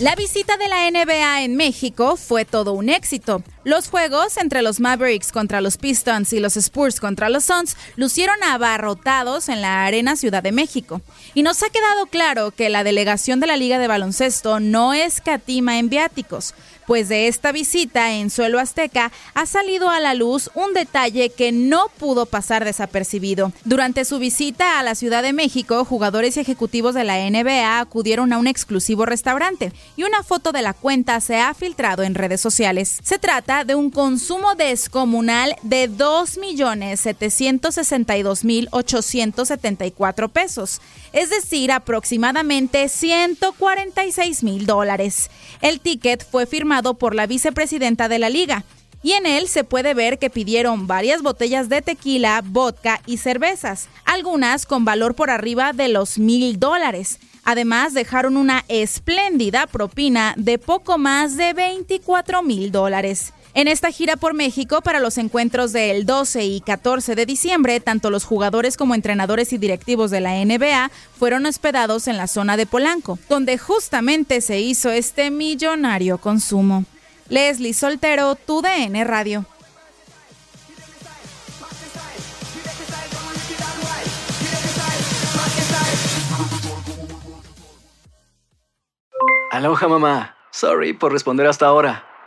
La visita de la NBA en México fue todo un éxito. Los juegos entre los Mavericks contra los Pistons y los Spurs contra los Suns lucieron abarrotados en la Arena Ciudad de México. Y nos ha quedado claro que la delegación de la Liga de Baloncesto no escatima en viáticos, pues de esta visita en suelo azteca ha salido a la luz un detalle que no pudo pasar desapercibido. Durante su visita a la Ciudad de México, jugadores y ejecutivos de la NBA acudieron a un exclusivo restaurante y una foto de la cuenta se ha filtrado en redes sociales. Se trata de un consumo descomunal de 2.762.874 pesos, es decir, aproximadamente 146 mil dólares. El ticket fue firmado por la vicepresidenta de la liga. Y en él se puede ver que pidieron varias botellas de tequila, vodka y cervezas, algunas con valor por arriba de los mil dólares. Además, dejaron una espléndida propina de poco más de 24 mil dólares. En esta gira por México para los encuentros del 12 y 14 de diciembre, tanto los jugadores como entrenadores y directivos de la NBA fueron hospedados en la zona de Polanco, donde justamente se hizo este millonario consumo. Leslie Soltero, tu DN Radio. Aloha mamá. Sorry por responder hasta ahora.